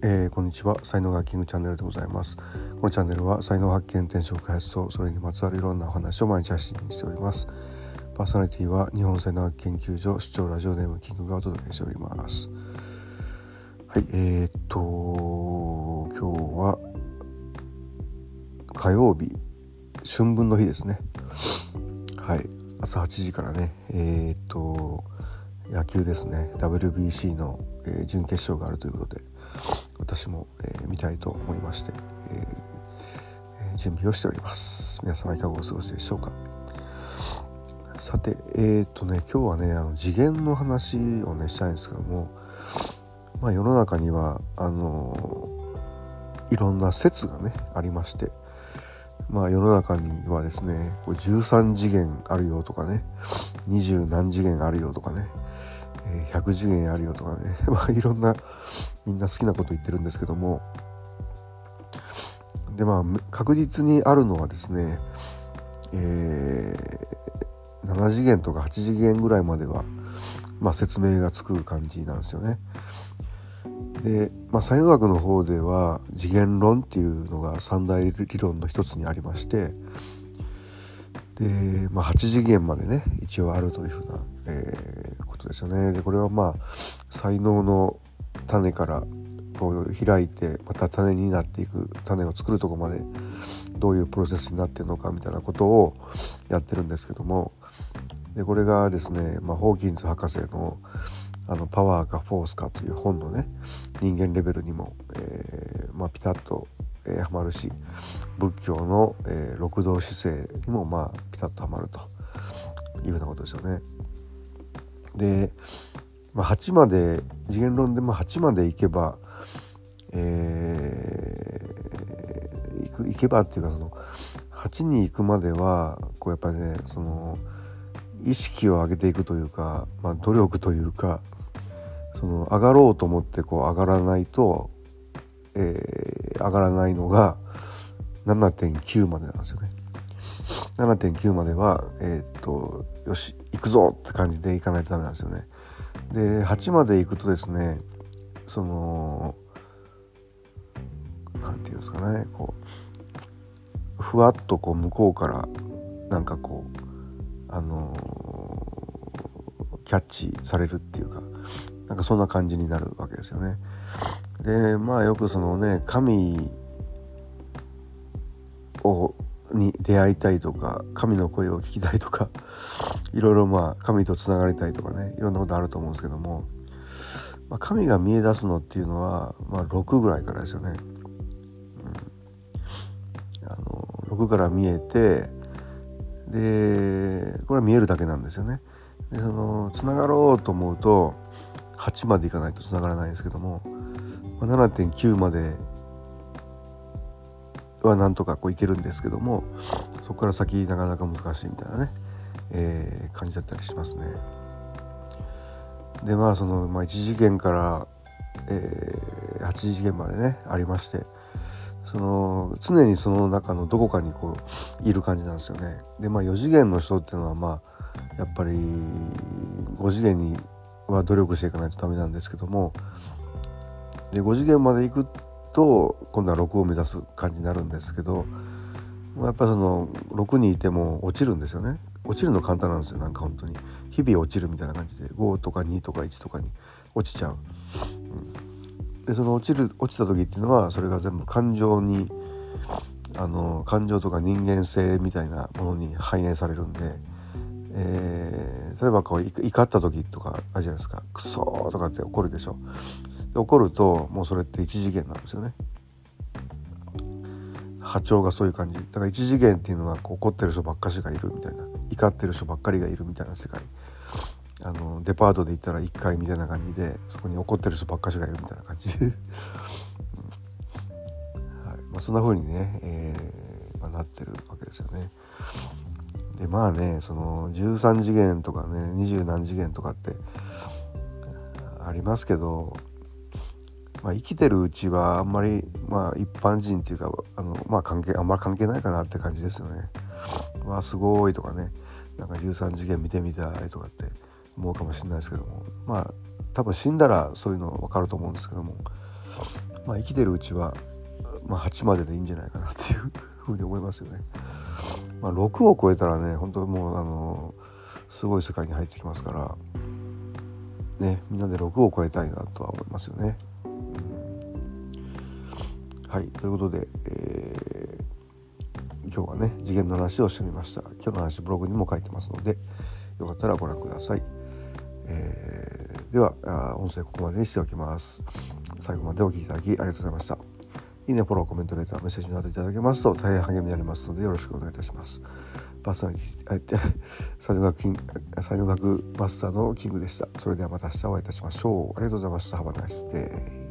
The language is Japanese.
えー、こんにちは。才能がキングチャンネルでございます。このチャンネルは才能発見転職開発とそれにまつわるいろんなお話を毎日発信しております。パーソナリティは日本才能学研究所主張ラジオネームキングがお届けしております。はい。えー、っと今日は火曜日春分の日ですね。はい。朝8時からね。えー、っと野球ですね。WBC の、えー、準決勝があるということで。私も、えー、見たいと思いまして、えー、準備をしております。皆様いかがお過ごしでしょうか。さてえー、っとね今日はねあの次元の話をねしたいんですけどもまあ世の中にはあのいろんな説がねありましてまあ世の中にはですねこれ13次元あるよとかね20何次元あるよとかね100次元あるよとかね、ま、いろんなみんな好きなこと言ってるんですけどもでまあ確実にあるのはですね、えー、7次元とか8次元ぐらいまでは、まあ、説明がつく感じなんですよね。で、まあ、作用学の方では次元論っていうのが三大理論の一つにありましてで、まあ、8次元までね一応あるというふうな、えー、ことですよね。でこれはまあ才能の種からこう開いてまた種になっていく種を作るとこまでどういうプロセスになってるのかみたいなことをやってるんですけどもでこれがですね、まあ、ホーキンズ博士のあの「パワーかフォースか」という本のね人間レベルにも、えーまあ、ピタッと、え、はまるし仏教の、えー、六道姿勢にもまあピタッとはまるというふうなことですよね。で、まあ、8まで次元論でも8までいけば、えー、いくいけばっていうかその8に行くまではこうやっぱりねその意識を上げていくというか、まあ、努力というかその上がろうと思ってこう上がらないと、えー、上がらないのが7.9までなんですよね。7.9まではえー、っとよし行くぞって感じで行かないとダメなんですよね。で8まで行くとですねその何て言うんですかねこうふわっとこう向こうからなんかこうあのー、キャッチされるっていうかなんかそんな感じになるわけですよね。でまあよくそのね神をに出会いたいとか神の声を聞きたいとかいろいろまあ神とつながりたいとかねいろんなことあると思うんですけども、まあ、神が見え出すのっていうのは、まあ、6ぐらいからですよね。うん、あの6から見えてでこれは見えるだけなんですよね。でそのつながろうと思うと8までいかないとつながらないんですけども、まあ、7.9まではなんとかこういけるんですけどもそこから先なかなか難しいみたいなね、えー、感じだったりしますね。でまあその、まあ、1次元から、えー、8次元までねありましてその常にその中のどこかにこういる感じなんですよね。でまあ4次元の人っていうのはまあやっぱり5次元には努力していかないとダメなんですけどもで5次元まで行くと今度は6を目指す感じになるんですけどやっぱその6にいても落ちるんですよね。落ちるの簡単なんですよなんか本当に。日々落ちるみたいな感じで5とか2とか1とかに落ちちゃう、うん、でその落ちる落ちた時っていうのはそれが全部感情にあの感情とか人間性みたいなものに反映されるんで、えー、例えばこう怒った時とかあるじゃないですか「クソ!」とかって怒るでしょ。起こるともうそれって一次元なんですよね。波長がそういう感じ。だから一次元っていうのはこう怒ってる人ばっかしがいるみたいな。怒ってる人ばっかりがいるみたいな世界。あのデパートで行ったら1階みたいな感じでそこに怒ってる人ばっかしがいるみたいな感じ。で、はい。まあ、そんな風にね、えーまあ、なってるわけですよね。でまあねその13次元とかね20何次元とかってありますけどまあ、生きてるうちはあんまり、まあ、一般人っていうかあの、まあ、関係あんまり関係ないかなって感じですよね。わあすごいとかねなんか13次元見てみたいとかって思うかもしれないですけどもまあ多分死んだらそういうの分かると思うんですけどもまあ生きてるうちは、まあ、8まででいいんじゃないかなっていうふうに思いますよね。まあ、6を超えたらね本当もうあのすごい世界に入ってきますからねみんなで6を超えたいなとは思いますよね。はいということで、えー、今日はね次元の話をしてみました今日の話ブログにも書いてますのでよかったらご覧ください、えー、では音声ここまでにしておきます最後までお聴きいただきありがとうございましたいいね、フォロー、コメント、レター、メッセージなどいただけますと大変励みになりますのでよろしくお願いいたします。パーソナリティ、才能学才能学マスターのキングでした。それではまた明日お会いいたしましょう。ありがとうございました。Have a nice day.